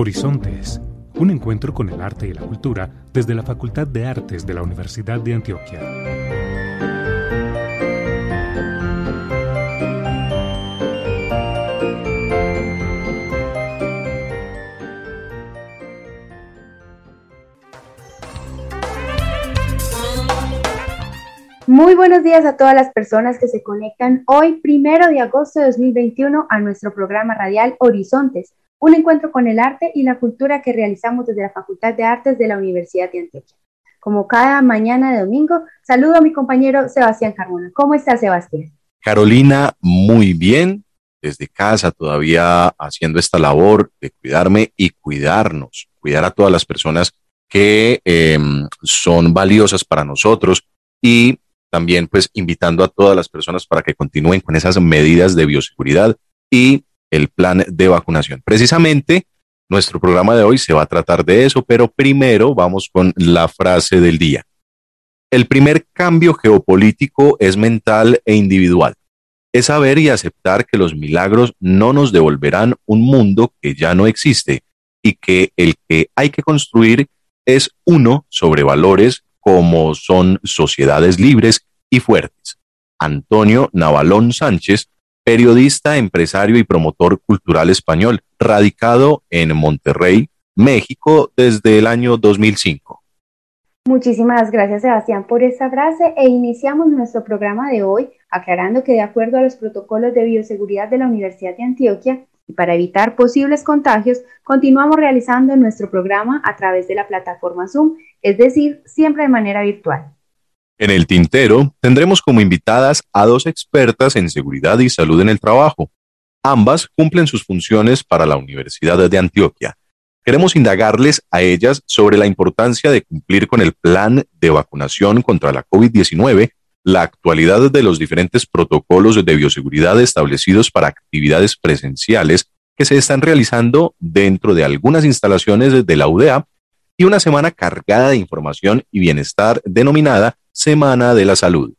Horizontes, un encuentro con el arte y la cultura desde la Facultad de Artes de la Universidad de Antioquia. Muy buenos días a todas las personas que se conectan hoy, primero de agosto de 2021, a nuestro programa radial Horizontes, un encuentro con el arte y la cultura que realizamos desde la Facultad de Artes de la Universidad de Antioquia. Como cada mañana de domingo, saludo a mi compañero Sebastián Carmona. ¿Cómo está Sebastián? Carolina, muy bien. Desde casa todavía haciendo esta labor de cuidarme y cuidarnos, cuidar a todas las personas que em, son valiosas para nosotros y también pues invitando a todas las personas para que continúen con esas medidas de bioseguridad y el plan de vacunación. Precisamente nuestro programa de hoy se va a tratar de eso, pero primero vamos con la frase del día. El primer cambio geopolítico es mental e individual. Es saber y aceptar que los milagros no nos devolverán un mundo que ya no existe y que el que hay que construir es uno sobre valores como son sociedades libres y fuertes. Antonio Navalón Sánchez, periodista, empresario y promotor cultural español, radicado en Monterrey, México, desde el año 2005. Muchísimas gracias Sebastián por esta frase e iniciamos nuestro programa de hoy aclarando que de acuerdo a los protocolos de bioseguridad de la Universidad de Antioquia y para evitar posibles contagios, continuamos realizando nuestro programa a través de la plataforma Zoom es decir, siempre de manera virtual. En el tintero tendremos como invitadas a dos expertas en seguridad y salud en el trabajo. Ambas cumplen sus funciones para la Universidad de Antioquia. Queremos indagarles a ellas sobre la importancia de cumplir con el plan de vacunación contra la COVID-19, la actualidad de los diferentes protocolos de bioseguridad establecidos para actividades presenciales que se están realizando dentro de algunas instalaciones de la UDA y una semana cargada de información y bienestar denominada Semana de la Salud.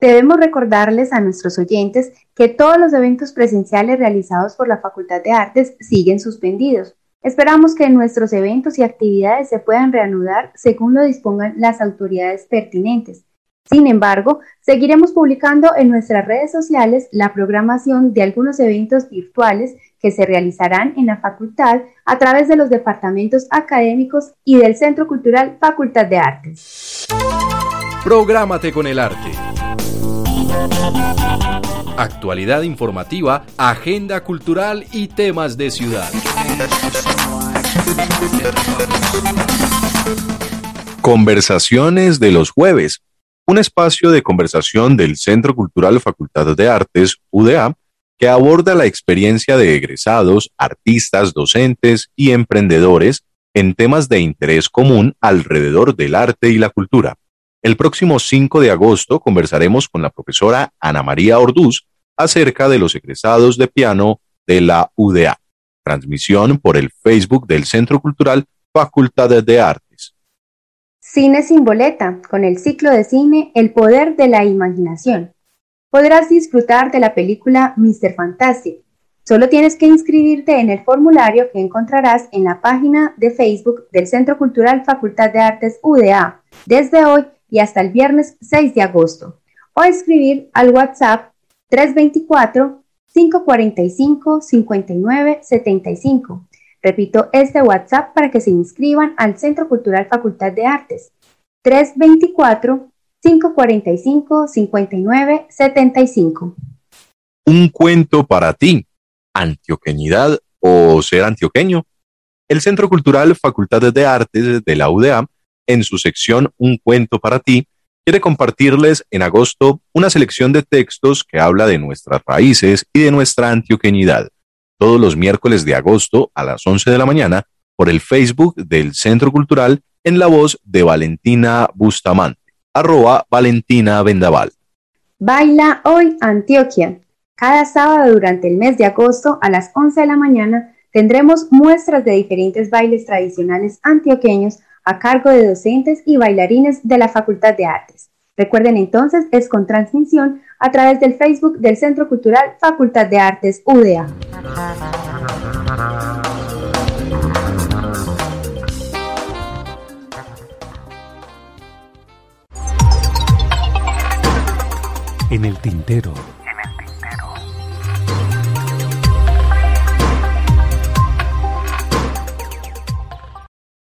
Debemos recordarles a nuestros oyentes que todos los eventos presenciales realizados por la Facultad de Artes siguen suspendidos. Esperamos que nuestros eventos y actividades se puedan reanudar según lo dispongan las autoridades pertinentes. Sin embargo, seguiremos publicando en nuestras redes sociales la programación de algunos eventos virtuales que se realizarán en la facultad a través de los departamentos académicos y del Centro Cultural Facultad de Artes. Prográmate con el arte. Actualidad informativa, agenda cultural y temas de ciudad. Conversaciones de los jueves un espacio de conversación del Centro Cultural Facultad de Artes, UDA, que aborda la experiencia de egresados, artistas, docentes y emprendedores en temas de interés común alrededor del arte y la cultura. El próximo 5 de agosto conversaremos con la profesora Ana María Orduz acerca de los egresados de piano de la UDA. Transmisión por el Facebook del Centro Cultural Facultad de Artes. Cine sin boleta, con el ciclo de cine El poder de la imaginación. Podrás disfrutar de la película Mr. Fantastic. Solo tienes que inscribirte en el formulario que encontrarás en la página de Facebook del Centro Cultural Facultad de Artes UDA desde hoy y hasta el viernes 6 de agosto. O escribir al WhatsApp 324 545 59 75 Repito este WhatsApp para que se inscriban al Centro Cultural Facultad de Artes. 324-545-5975. Un cuento para ti. Antioqueñidad o ser antioqueño. El Centro Cultural Facultad de Artes de la UDA, en su sección Un cuento para ti, quiere compartirles en agosto una selección de textos que habla de nuestras raíces y de nuestra antioqueñidad todos los miércoles de agosto a las 11 de la mañana por el Facebook del Centro Cultural en la voz de Valentina Bustamante, arroba Valentina Vendaval. Baila hoy Antioquia. Cada sábado durante el mes de agosto a las 11 de la mañana tendremos muestras de diferentes bailes tradicionales antioqueños a cargo de docentes y bailarines de la Facultad de Artes. Recuerden entonces, es con transmisión a través del Facebook del Centro Cultural Facultad de Artes UDA. En el tintero.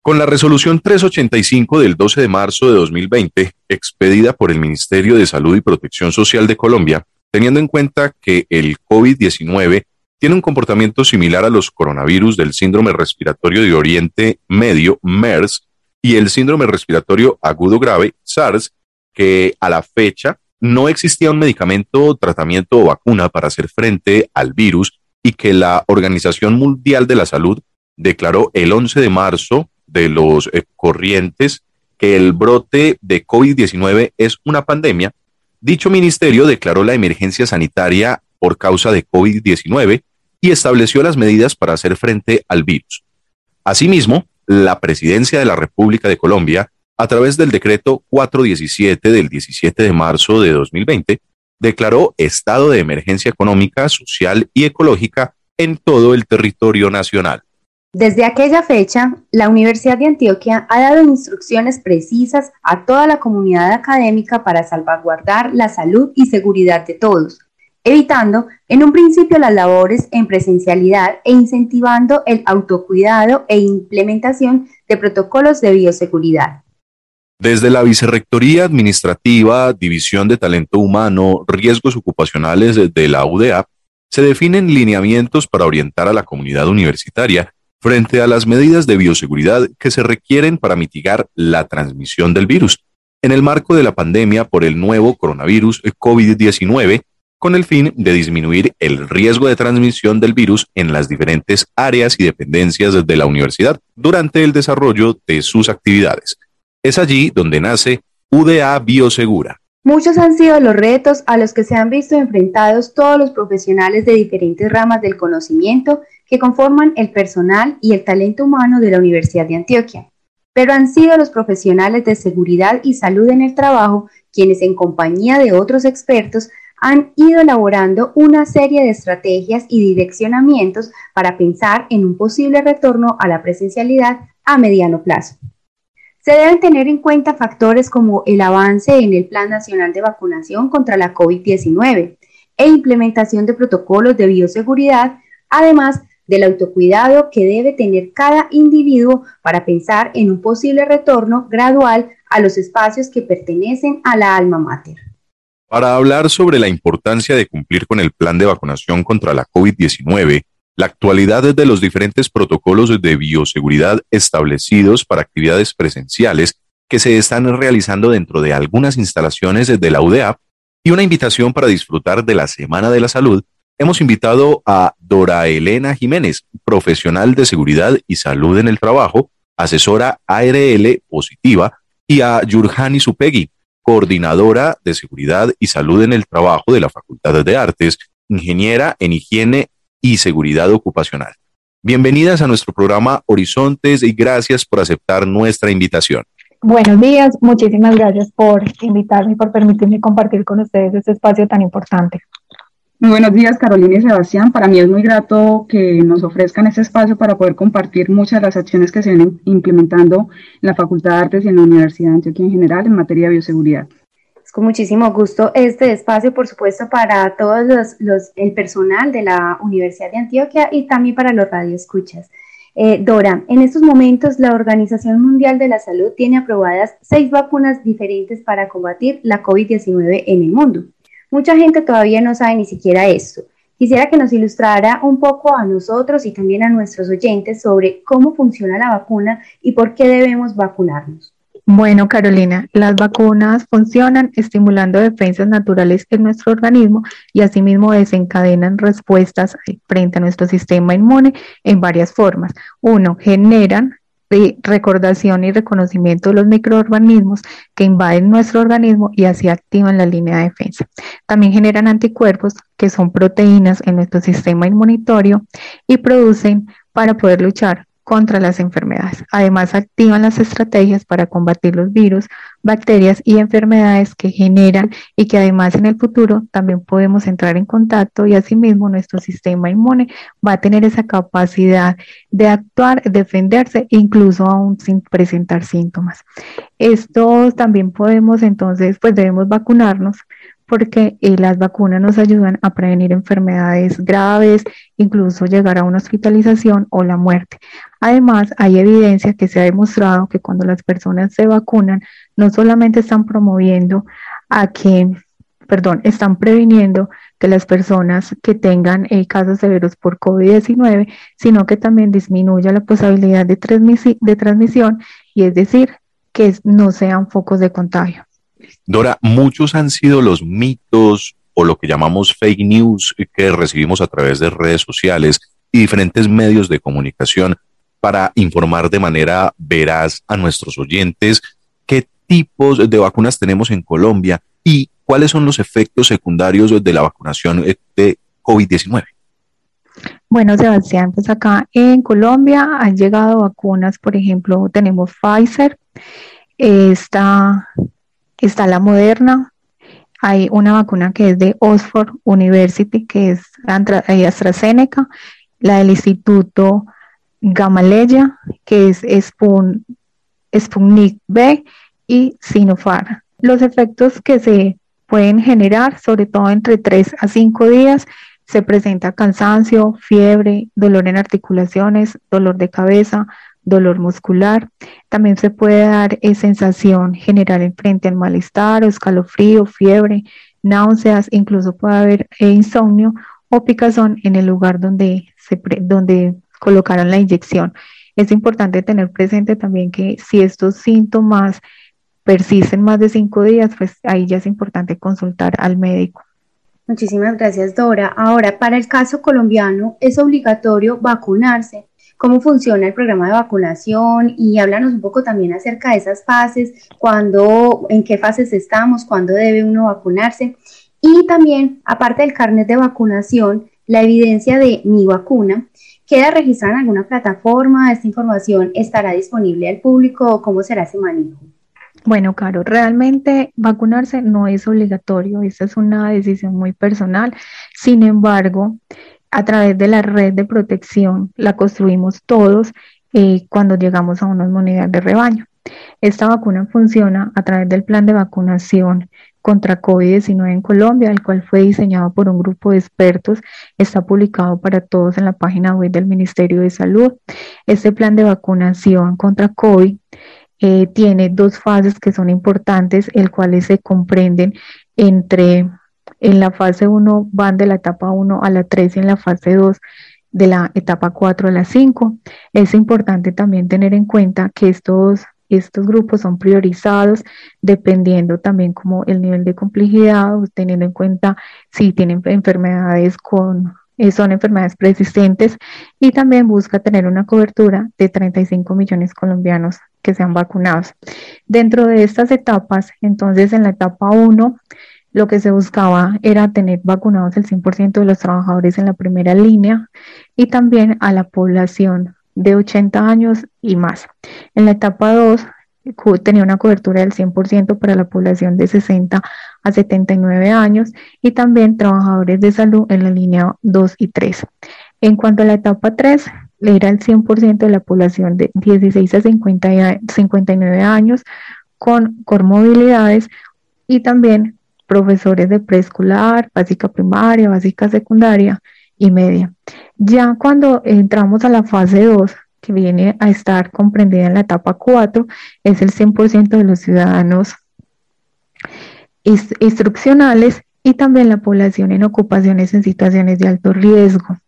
Con la resolución 385 del 12 de marzo de 2020, expedida por el Ministerio de Salud y Protección Social de Colombia, teniendo en cuenta que el COVID-19 tiene un comportamiento similar a los coronavirus del síndrome respiratorio de Oriente Medio, MERS, y el síndrome respiratorio agudo grave, SARS, que a la fecha no existía un medicamento, tratamiento o vacuna para hacer frente al virus y que la Organización Mundial de la Salud declaró el 11 de marzo de los eh, corrientes que el brote de COVID-19 es una pandemia, dicho ministerio declaró la emergencia sanitaria por causa de COVID-19 y estableció las medidas para hacer frente al virus. Asimismo, la Presidencia de la República de Colombia, a través del decreto 417 del 17 de marzo de 2020, declaró estado de emergencia económica, social y ecológica en todo el territorio nacional. Desde aquella fecha, la Universidad de Antioquia ha dado instrucciones precisas a toda la comunidad académica para salvaguardar la salud y seguridad de todos, evitando en un principio las labores en presencialidad e incentivando el autocuidado e implementación de protocolos de bioseguridad. Desde la Vicerrectoría Administrativa, División de Talento Humano, Riesgos Ocupacionales de la UDA, se definen lineamientos para orientar a la comunidad universitaria frente a las medidas de bioseguridad que se requieren para mitigar la transmisión del virus en el marco de la pandemia por el nuevo coronavirus COVID-19 con el fin de disminuir el riesgo de transmisión del virus en las diferentes áreas y dependencias de la universidad durante el desarrollo de sus actividades. Es allí donde nace UDA Biosegura. Muchos han sido los retos a los que se han visto enfrentados todos los profesionales de diferentes ramas del conocimiento que conforman el personal y el talento humano de la Universidad de Antioquia, pero han sido los profesionales de seguridad y salud en el trabajo quienes en compañía de otros expertos han ido elaborando una serie de estrategias y direccionamientos para pensar en un posible retorno a la presencialidad a mediano plazo. Se deben tener en cuenta factores como el avance en el Plan Nacional de Vacunación contra la COVID-19 e implementación de protocolos de bioseguridad, además del autocuidado que debe tener cada individuo para pensar en un posible retorno gradual a los espacios que pertenecen a la alma mater. Para hablar sobre la importancia de cumplir con el plan de vacunación contra la COVID-19, la actualidad de los diferentes protocolos de bioseguridad establecidos para actividades presenciales que se están realizando dentro de algunas instalaciones de la UDEAP y una invitación para disfrutar de la Semana de la Salud, hemos invitado a Dora Elena Jiménez, profesional de seguridad y salud en el trabajo, asesora ARL positiva, y a Yurjani Supegui, coordinadora de seguridad y salud en el trabajo de la Facultad de Artes, ingeniera en higiene y seguridad ocupacional. Bienvenidas a nuestro programa Horizontes y gracias por aceptar nuestra invitación. Buenos días, muchísimas gracias por invitarme y por permitirme compartir con ustedes este espacio tan importante. Muy buenos días, Carolina y Sebastián. Para mí es muy grato que nos ofrezcan este espacio para poder compartir muchas de las acciones que se vienen implementando en la Facultad de Artes y en la Universidad de Antioquia en general en materia de bioseguridad. Es con muchísimo gusto este espacio, por supuesto, para todos los, el personal de la Universidad de Antioquia y también para los radioescuchas. Eh, Dora, en estos momentos la Organización Mundial de la Salud tiene aprobadas seis vacunas diferentes para combatir la COVID-19 en el mundo. Mucha gente todavía no sabe ni siquiera esto. Quisiera que nos ilustrara un poco a nosotros y también a nuestros oyentes sobre cómo funciona la vacuna y por qué debemos vacunarnos. Bueno, Carolina, las vacunas funcionan estimulando defensas naturales en nuestro organismo y asimismo desencadenan respuestas frente a nuestro sistema inmune en varias formas. Uno, generan de recordación y reconocimiento de los microorganismos que invaden nuestro organismo y así activan la línea de defensa. También generan anticuerpos, que son proteínas en nuestro sistema inmunitario y producen para poder luchar contra las enfermedades. Además, activan las estrategias para combatir los virus, bacterias y enfermedades que generan y que además en el futuro también podemos entrar en contacto y asimismo nuestro sistema inmune va a tener esa capacidad de actuar, defenderse, incluso aún sin presentar síntomas. Esto también podemos entonces, pues debemos vacunarnos porque eh, las vacunas nos ayudan a prevenir enfermedades graves, incluso llegar a una hospitalización o la muerte. Además, hay evidencia que se ha demostrado que cuando las personas se vacunan, no solamente están promoviendo a que, perdón, están previniendo que las personas que tengan eh, casos severos por COVID-19, sino que también disminuya la posibilidad de, de transmisión y es decir, que no sean focos de contagio. Dora, muchos han sido los mitos o lo que llamamos fake news que recibimos a través de redes sociales y diferentes medios de comunicación para informar de manera veraz a nuestros oyentes qué tipos de vacunas tenemos en Colombia y cuáles son los efectos secundarios de la vacunación de COVID-19. Bueno, Sebastián, pues acá en Colombia han llegado vacunas, por ejemplo, tenemos Pfizer, está, está la Moderna, hay una vacuna que es de Oxford University, que es eh, AstraZeneca, la del Instituto Gamaleya, que es Spun, Sputnik B y Sinopharm. Los efectos que se pueden generar, sobre todo entre 3 a 5 días, se presenta cansancio, fiebre, dolor en articulaciones, dolor de cabeza, dolor muscular. También se puede dar eh, sensación general en frente al malestar o escalofrío, fiebre, náuseas, incluso puede haber eh, insomnio o picazón en el lugar donde, se donde colocaron la inyección. Es importante tener presente también que si estos síntomas persisten más de cinco días, pues ahí ya es importante consultar al médico. Muchísimas gracias, Dora. Ahora, para el caso colombiano, ¿es obligatorio vacunarse? ¿Cómo funciona el programa de vacunación? Y háblanos un poco también acerca de esas fases, cuándo, en qué fases estamos, cuándo debe uno vacunarse. Y también, aparte del carnet de vacunación, la evidencia de mi vacuna, ¿queda registrada en alguna plataforma? ¿Esta información estará disponible al público? ¿Cómo será ese manejo? Bueno, Caro, realmente vacunarse no es obligatorio, esa es una decisión muy personal. Sin embargo, a través de la red de protección la construimos todos eh, cuando llegamos a una inmunidad de rebaño. Esta vacuna funciona a través del plan de vacunación contra COVID-19 en Colombia, el cual fue diseñado por un grupo de expertos, está publicado para todos en la página web del Ministerio de Salud. Este plan de vacunación contra COVID eh, tiene dos fases que son importantes, el cuales se comprenden entre, en la fase 1 van de la etapa 1 a la 3 y en la fase 2 de la etapa 4 a la 5. Es importante también tener en cuenta que estos, estos grupos son priorizados dependiendo también como el nivel de complejidad, teniendo en cuenta si tienen enfermedades con eh, son enfermedades persistentes y también busca tener una cobertura de 35 millones colombianos que sean vacunados. Dentro de estas etapas, entonces en la etapa 1, lo que se buscaba era tener vacunados el 100% de los trabajadores en la primera línea y también a la población de 80 años y más. En la etapa 2 tenía una cobertura del 100% para la población de 60 a 79 años y también trabajadores de salud en la línea 2 y 3. En cuanto a la etapa 3, era el 100% de la población de 16 a 59 años con comorbilidades y también profesores de preescolar, básica primaria, básica secundaria y media. Ya cuando entramos a la fase 2, que viene a estar comprendida en la etapa 4, es el 100% de los ciudadanos instruccionales y también la población en ocupaciones en situaciones de alto riesgo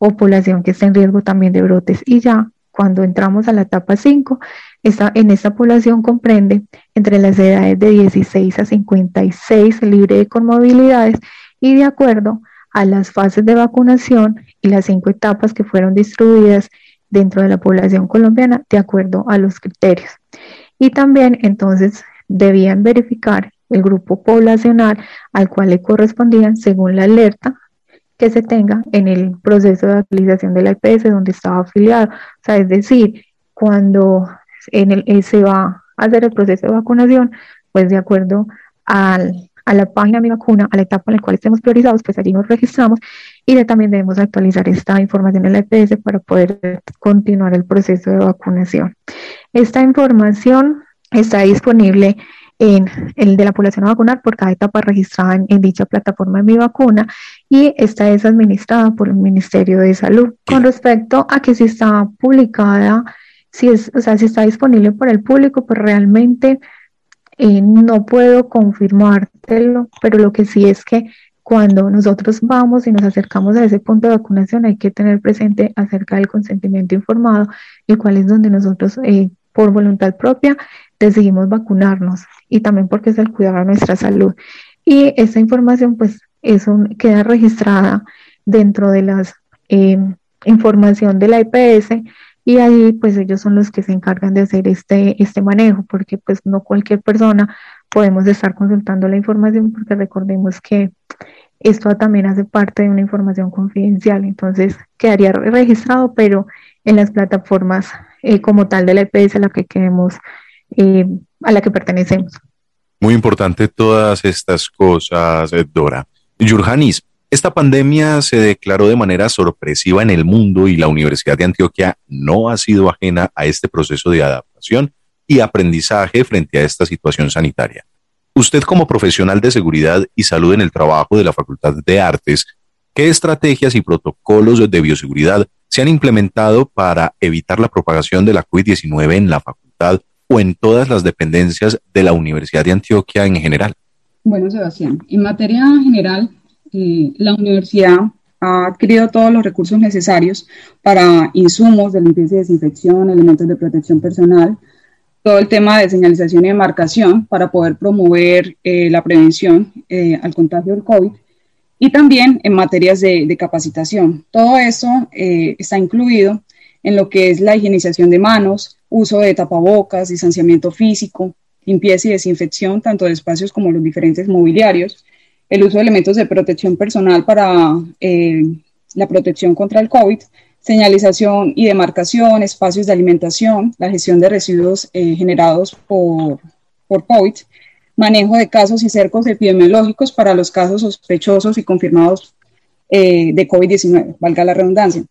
o población que está en riesgo también de brotes. Y ya cuando entramos a la etapa 5, en esta población comprende entre las edades de 16 a 56 libre de conmovilidades y de acuerdo a las fases de vacunación y las cinco etapas que fueron distribuidas dentro de la población colombiana de acuerdo a los criterios. Y también entonces debían verificar el grupo poblacional al cual le correspondían según la alerta que se tenga en el proceso de actualización de la IPS donde estaba afiliado. O sea, es decir, cuando en el, eh, se va a hacer el proceso de vacunación, pues de acuerdo al, a la página Mi Vacuna, a la etapa en la cual estemos priorizados, pues allí nos registramos y también debemos actualizar esta información en la IPS para poder continuar el proceso de vacunación. Esta información está disponible en el de la población a vacunar por cada etapa registrada en, dicha plataforma de mi vacuna y esta es administrada por el Ministerio de Salud. Con respecto a que si está publicada, si es, o sea, si está disponible para el público, pues realmente eh, no puedo confirmártelo, pero lo que sí es que cuando nosotros vamos y nos acercamos a ese punto de vacunación hay que tener presente acerca del consentimiento informado, el cual es donde nosotros eh, por voluntad propia decidimos vacunarnos y también porque es el cuidar a nuestra salud. Y esta información pues eso queda registrada dentro de las eh, información de la IPS y ahí pues ellos son los que se encargan de hacer este, este manejo porque pues no cualquier persona podemos estar consultando la información porque recordemos que esto también hace parte de una información confidencial, entonces quedaría registrado pero en las plataformas eh, como tal de la EPS a la que queremos, eh, a la que pertenecemos. Muy importante todas estas cosas, eh, Dora. Yurjanis, esta pandemia se declaró de manera sorpresiva en el mundo y la Universidad de Antioquia no ha sido ajena a este proceso de adaptación y aprendizaje frente a esta situación sanitaria. Usted como profesional de seguridad y salud en el trabajo de la Facultad de Artes, ¿qué estrategias y protocolos de bioseguridad se han implementado para evitar la propagación de la COVID-19 en la facultad o en todas las dependencias de la Universidad de Antioquia en general? Bueno, Sebastián, en materia general, la universidad ha adquirido todos los recursos necesarios para insumos de limpieza y desinfección, elementos de protección personal, todo el tema de señalización y demarcación para poder promover eh, la prevención eh, al contagio del COVID y también en materias de, capacitación. Todo eso eh, está incluido en lo que es la higienización de manos, uso de tapabocas, distanciamiento físico, limpieza y desinfección tanto de espacios como los diferentes mobiliarios, el uso de elementos de protección personal para eh, la protección contra el COVID, señalización y demarcación, espacios de alimentación, la gestión de residuos eh, generados por, por COVID, manejo de casos y cercos epidemiológicos para los casos sospechosos y confirmados eh, de COVID-19, valga la redundancia.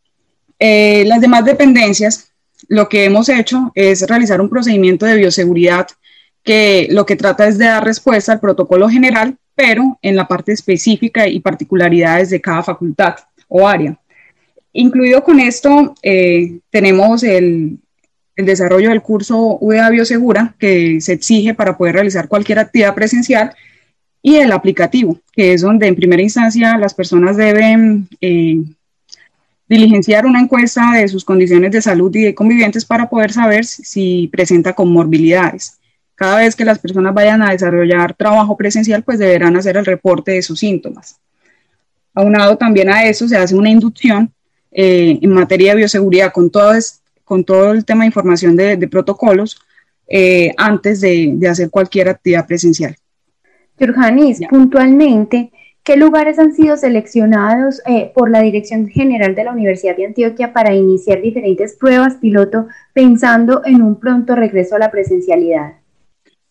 las demás dependencias, lo que hemos hecho es realizar un procedimiento de bioseguridad que lo que trata es de dar respuesta al protocolo general pero en la parte específica y particularidades de cada facultad o área. Incluido con esto, eh, tenemos el, desarrollo del curso UDA Biosegura, que se exige para poder realizar cualquier actividad presencial, y el aplicativo, que es donde en primera instancia las personas deben eh, diligenciar una encuesta de sus condiciones de salud y de convivientes para poder saber si presenta comorbilidades. Cada vez que las personas vayan a desarrollar trabajo presencial, pues deberán hacer el reporte de sus síntomas. Aunado también a eso, se hace una inducción eh, en materia de bioseguridad con todo, con todo el tema de información de, protocolos eh, antes de, hacer cualquier actividad presencial. Yurjanis, puntualmente, ¿qué lugares han sido seleccionados eh, por la Dirección General de la Universidad de Antioquia para iniciar diferentes pruebas piloto pensando en un pronto regreso a la presencialidad?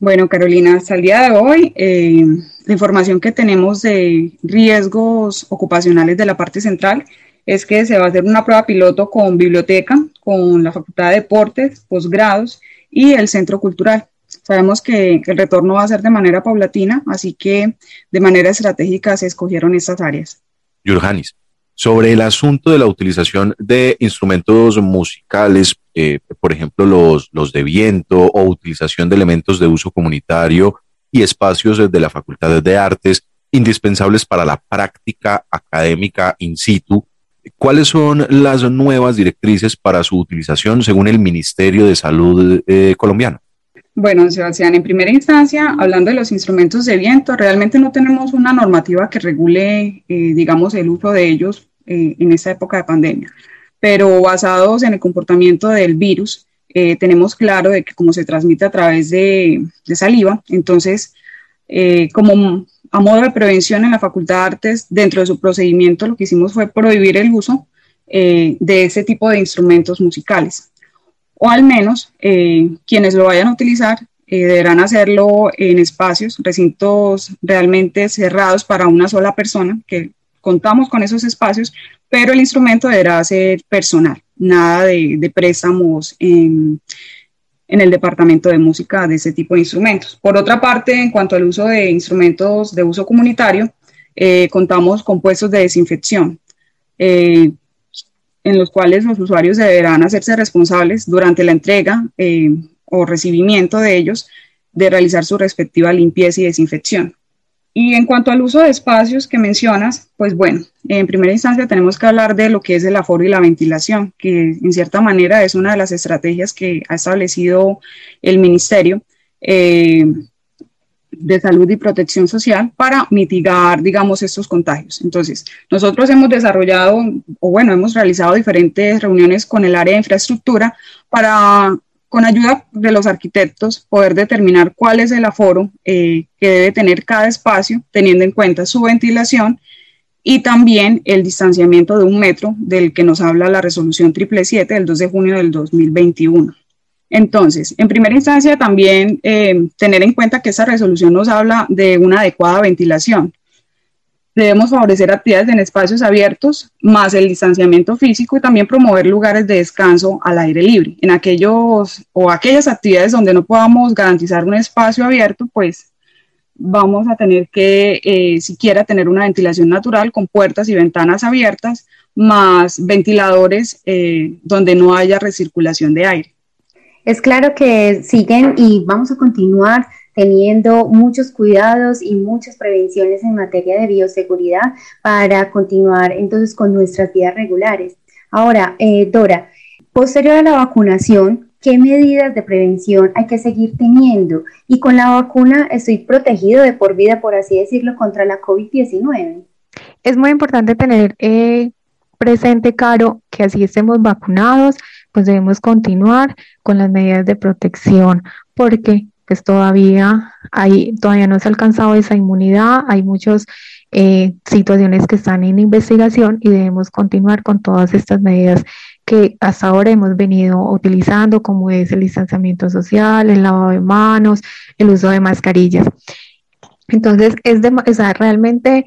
Bueno, Carolina, hasta el día de hoy, eh, la información que tenemos de riesgos ocupacionales de la parte central es que se va a hacer una prueba piloto con biblioteca, con la Facultad de Deportes, posgrados y el Centro Cultural. Sabemos que, el retorno va a ser de manera paulatina, así que de manera estratégica se escogieron estas áreas. Yurjanis, sobre el asunto de la utilización de instrumentos musicales, eh, por ejemplo, los, los de viento o utilización de elementos de uso comunitario y espacios de la Facultad de Artes indispensables para la práctica académica in situ. ¿Cuáles son las nuevas directrices para su utilización según el Ministerio de Salud eh, colombiano? Bueno, Sebastián, en primera instancia, hablando de los instrumentos de viento, realmente no tenemos una normativa que regule, eh, digamos, el uso de ellos eh, en esta época de pandemia. Pero basados en el comportamiento del virus, eh, tenemos claro de que como se transmite a través de, saliva, entonces, eh, como a modo de prevención en la Facultad de Artes, dentro de su procedimiento, lo que hicimos fue prohibir el uso de ese tipo de instrumentos musicales. O al menos quienes lo vayan a utilizar deberán hacerlo en espacios, recintos realmente cerrados para una sola persona, que contamos con esos espacios, pero el instrumento deberá ser personal, nada de, préstamos en, el departamento de música de ese tipo de instrumentos. Por otra parte, en cuanto al uso de instrumentos de uso comunitario, eh, contamos con puestos de desinfección, eh, en los cuales los usuarios deberán hacerse responsables durante la entrega eh, o recibimiento de ellos de realizar su respectiva limpieza y desinfección. Y en cuanto al uso de espacios que mencionas, pues bueno, en primera instancia tenemos que hablar de lo que es el aforo y la ventilación, que en cierta manera es una de las estrategias que ha establecido el Ministerio eh, de Salud y Protección Social para mitigar, digamos, estos contagios. Entonces, nosotros hemos desarrollado, o bueno, hemos realizado diferentes reuniones con el área de infraestructura para con ayuda de los arquitectos, poder determinar cuál es el aforo eh, que debe tener cada espacio, teniendo en cuenta su ventilación y también el distanciamiento de un metro del que nos habla la resolución 777 del 2 de junio del 2021. Entonces, en primera instancia, también eh, tener en cuenta que esa resolución nos habla de una adecuada ventilación. Debemos favorecer actividades en espacios abiertos, más el distanciamiento físico y también promover lugares de descanso al aire libre. En aquellos o aquellas actividades donde no podamos garantizar un espacio abierto, pues vamos a tener que eh, siquiera tener una ventilación natural con puertas y ventanas abiertas, más ventiladores eh, donde no haya recirculación de aire. Es claro que siguen y vamos a continuar teniendo muchos cuidados y muchas prevenciones en materia de bioseguridad para continuar entonces con nuestras vidas regulares. Ahora, eh, Dora, posterior a la vacunación, ¿qué medidas de prevención hay que seguir teniendo? Y con la vacuna estoy protegido de por vida, por así decirlo, contra la COVID-19. Es muy importante tener eh, presente, Caro, que así estemos vacunados, pues debemos continuar con las medidas de protección, porque pues todavía hay, todavía no se ha alcanzado esa inmunidad, hay muchas eh, situaciones que están en investigación y debemos continuar con todas estas medidas que hasta ahora hemos venido utilizando, como es el distanciamiento social, el lavado de manos, el uso de mascarillas. Entonces, es de, realmente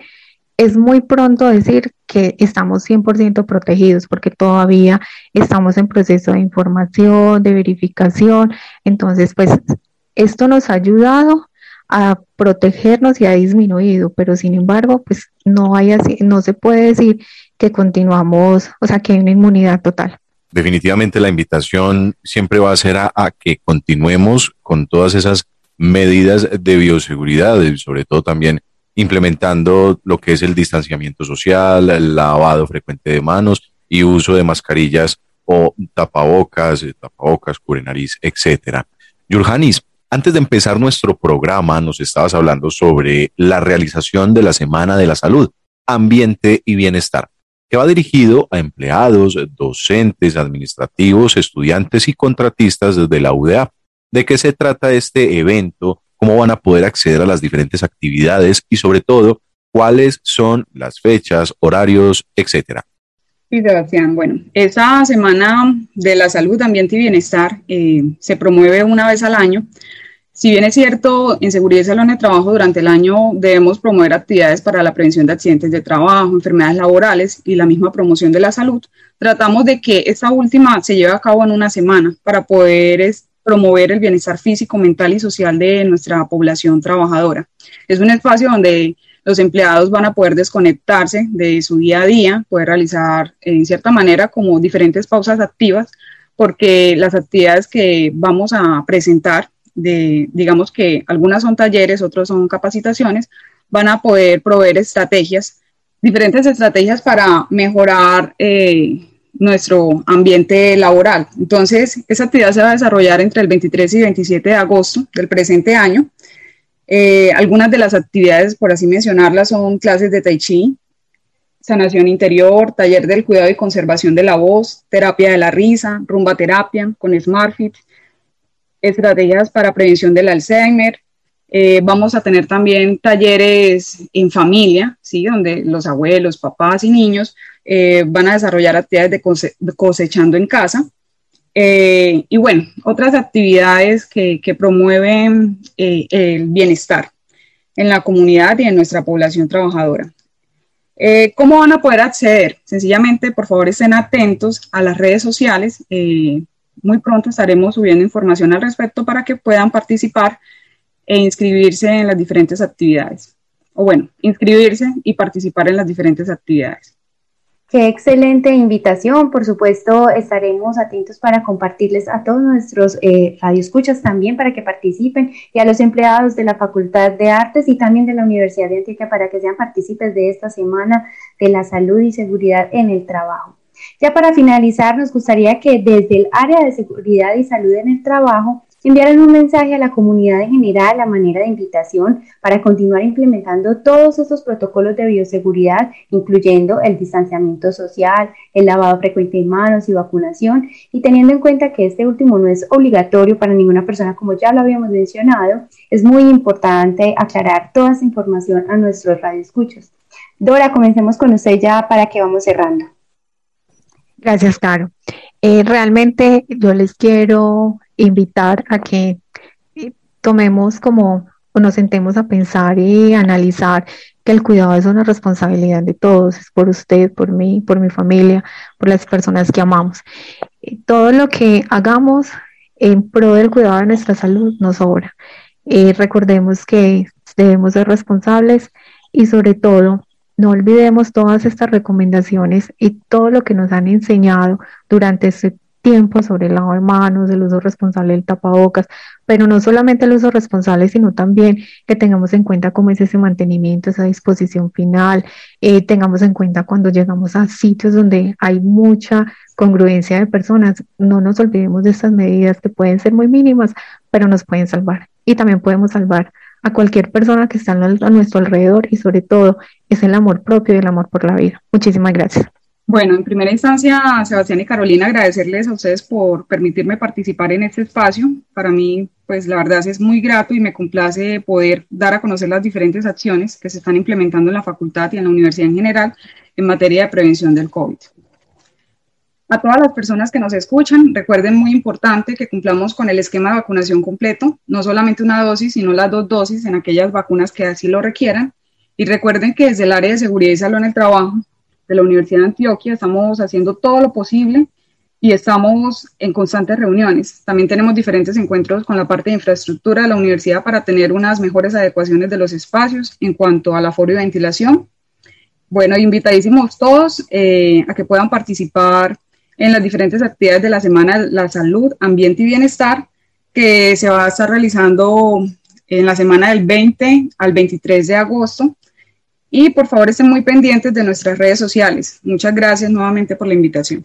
es muy pronto decir que estamos 100% protegidos porque todavía estamos en proceso de información, de verificación. Entonces, pues esto nos ha ayudado a protegernos y ha disminuido, pero sin embargo, pues no hay así, no se puede decir que continuamos, o sea, que hay una inmunidad total. Definitivamente la invitación siempre va a ser a, que continuemos con todas esas medidas de bioseguridad, sobre todo también implementando lo que es el distanciamiento social, el lavado frecuente de manos y uso de mascarillas o tapabocas, tapabocas, cubre nariz, etcétera. Yurjanis, antes de empezar nuestro programa, nos estabas hablando sobre la realización de la Semana de la Salud, Ambiente y Bienestar, que va dirigido a empleados, docentes, administrativos, estudiantes y contratistas desde la UDA. ¿De qué se trata este evento? ¿Cómo van a poder acceder a las diferentes actividades? Y sobre todo, ¿cuáles son las fechas, horarios, etcétera? Sí, Sebastián. Bueno, esa Semana de la Salud, Ambiente y Bienestar eh, se promueve una vez al año si bien es cierto, en seguridad y salud de trabajo durante el año debemos promover actividades para la prevención de accidentes de trabajo, enfermedades laborales y la misma promoción de la salud, tratamos de que esta última se lleve a cabo en una semana para poder promover el bienestar físico, mental y social de nuestra población trabajadora. Es un espacio donde los empleados van a poder desconectarse de su día a día, poder realizar en cierta manera como diferentes pausas activas, porque las actividades que vamos a presentar de, digamos que algunas son talleres, otros son capacitaciones, van a poder proveer estrategias, diferentes estrategias para mejorar eh, nuestro ambiente laboral. Entonces, esa actividad se va a desarrollar entre el 23 y 27 de agosto del presente año. Eh, algunas de las actividades, por así mencionarlas, son clases de tai chi, sanación interior, taller del cuidado y conservación de la voz, terapia de la risa, rumba terapia con SmartFit, estrategias para prevención del Alzheimer. Eh, vamos a tener también talleres en familia, ¿sí? donde los abuelos, papás y niños eh, van a desarrollar actividades de cosechando en casa. Eh, y bueno, otras actividades que, que promueven el bienestar en la comunidad y en nuestra población trabajadora. ¿Cómo van a poder acceder? Sencillamente, por favor, estén atentos a las redes sociales muy pronto estaremos subiendo información al respecto para que puedan participar e inscribirse en las diferentes actividades. O bueno, inscribirse y participar en las diferentes actividades. Qué excelente invitación. Por supuesto, estaremos atentos para compartirles a todos nuestros eh, radioescuchas también para que participen y a los empleados de la Facultad de Artes y también de la Universidad de Antioquia para que sean partícipes de esta semana de la salud y seguridad en el trabajo. Ya para finalizar, nos gustaría que desde el área de seguridad y salud en el trabajo enviaran un mensaje a la comunidad en general a manera de invitación para continuar implementando todos estos protocolos de bioseguridad, incluyendo el distanciamiento social, el lavado frecuente de manos y vacunación, y teniendo en cuenta que este último no es obligatorio para ninguna persona, como ya lo habíamos mencionado, es muy importante aclarar toda esa información a nuestros radioescuchos. Dora, comencemos con usted ya para que vamos cerrando. Gracias, Caro. Eh, realmente yo les quiero invitar a que tomemos como o nos sentemos a pensar y analizar que el cuidado es una responsabilidad de todos, es por usted, por mí, por mi familia, por las personas que amamos. todo lo que hagamos en pro del cuidado de nuestra salud nos sobra. Eh, recordemos que debemos ser responsables y sobre todo no olvidemos todas estas recomendaciones y todo lo que nos han enseñado durante este tiempo sobre el lavado de manos, el uso responsable del tapabocas, pero no solamente el uso responsable, sino también que tengamos en cuenta cómo es ese mantenimiento, esa disposición final, eh, tengamos en cuenta cuando llegamos a sitios donde hay mucha congruencia de personas, no nos olvidemos de estas medidas que pueden ser muy mínimas, pero nos pueden salvar. Y también podemos salvar a cualquier persona que está a nuestro alrededor y sobre todo es el amor propio y el amor por la vida. Muchísimas gracias. Bueno, en primera instancia, Sebastián y Carolina, agradecerles a ustedes por permitirme participar en este espacio. Para mí, pues la verdad es muy grato y me complace poder dar a conocer las diferentes acciones que se están implementando en la facultad y en la universidad en general en materia de prevención del COVID. A todas las personas que nos escuchan, recuerden muy importante que cumplamos con el esquema de vacunación completo, no solamente una dosis, sino las dos dosis en aquellas vacunas que así lo requieran. Y recuerden que desde el área de seguridad y salud en el trabajo de la Universidad de Antioquia, estamos haciendo todo lo posible y estamos en constantes reuniones. También tenemos diferentes encuentros con la parte de infraestructura de la universidad para tener unas mejores adecuaciones de los espacios en cuanto al aforo y ventilación. Bueno, invitadísimos todos eh, a que puedan participar en las diferentes actividades de la Semana de la Salud, Ambiente y Bienestar, que se va a estar realizando en la semana del 20 al 23 de agosto y por favor estén muy pendientes de nuestras redes sociales. Muchas gracias nuevamente por la invitación.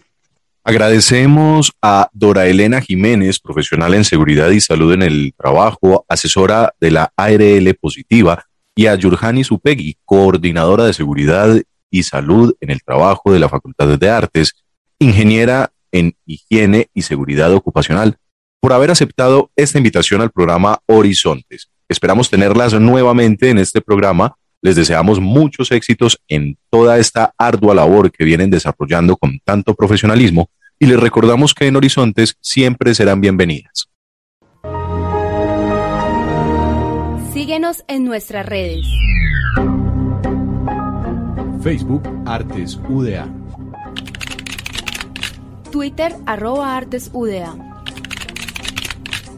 Agradecemos a Dora Elena Jiménez, profesional en seguridad y salud en el trabajo, asesora de la ARL Positiva, y a Yurjani Supegui, coordinadora de seguridad y salud en el trabajo de la Facultad de Artes, ingeniera en higiene y seguridad ocupacional, por haber aceptado esta invitación al programa Horizontes. Esperamos tenerlas nuevamente en este programa les deseamos muchos éxitos en toda esta ardua labor que vienen desarrollando con tanto profesionalismo y les recordamos que en Horizontes siempre serán bienvenidas. Síguenos en nuestras redes. Facebook Artes UDA. Twitter arroba Artes UDA.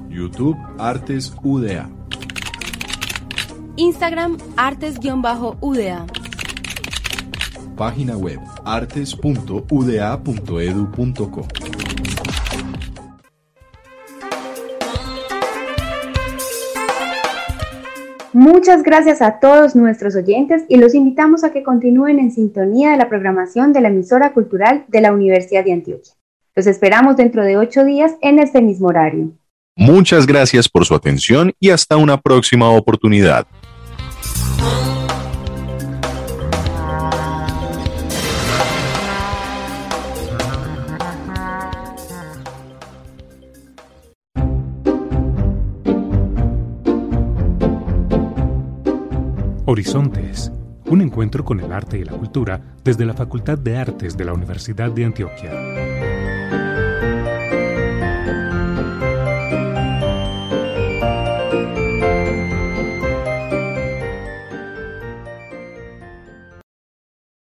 YouTube Artes UDA. Instagram artes-uda. Página web artes.uda.edu.co. Muchas gracias a todos nuestros oyentes y los invitamos a que continúen en sintonía de la programación de la emisora cultural de la Universidad de Antioquia. Los esperamos dentro de ocho días en este mismo horario. Muchas gracias por su atención y hasta una próxima oportunidad. Horizontes, un encuentro con el arte y la cultura desde la Facultad de Artes de la Universidad de Antioquia.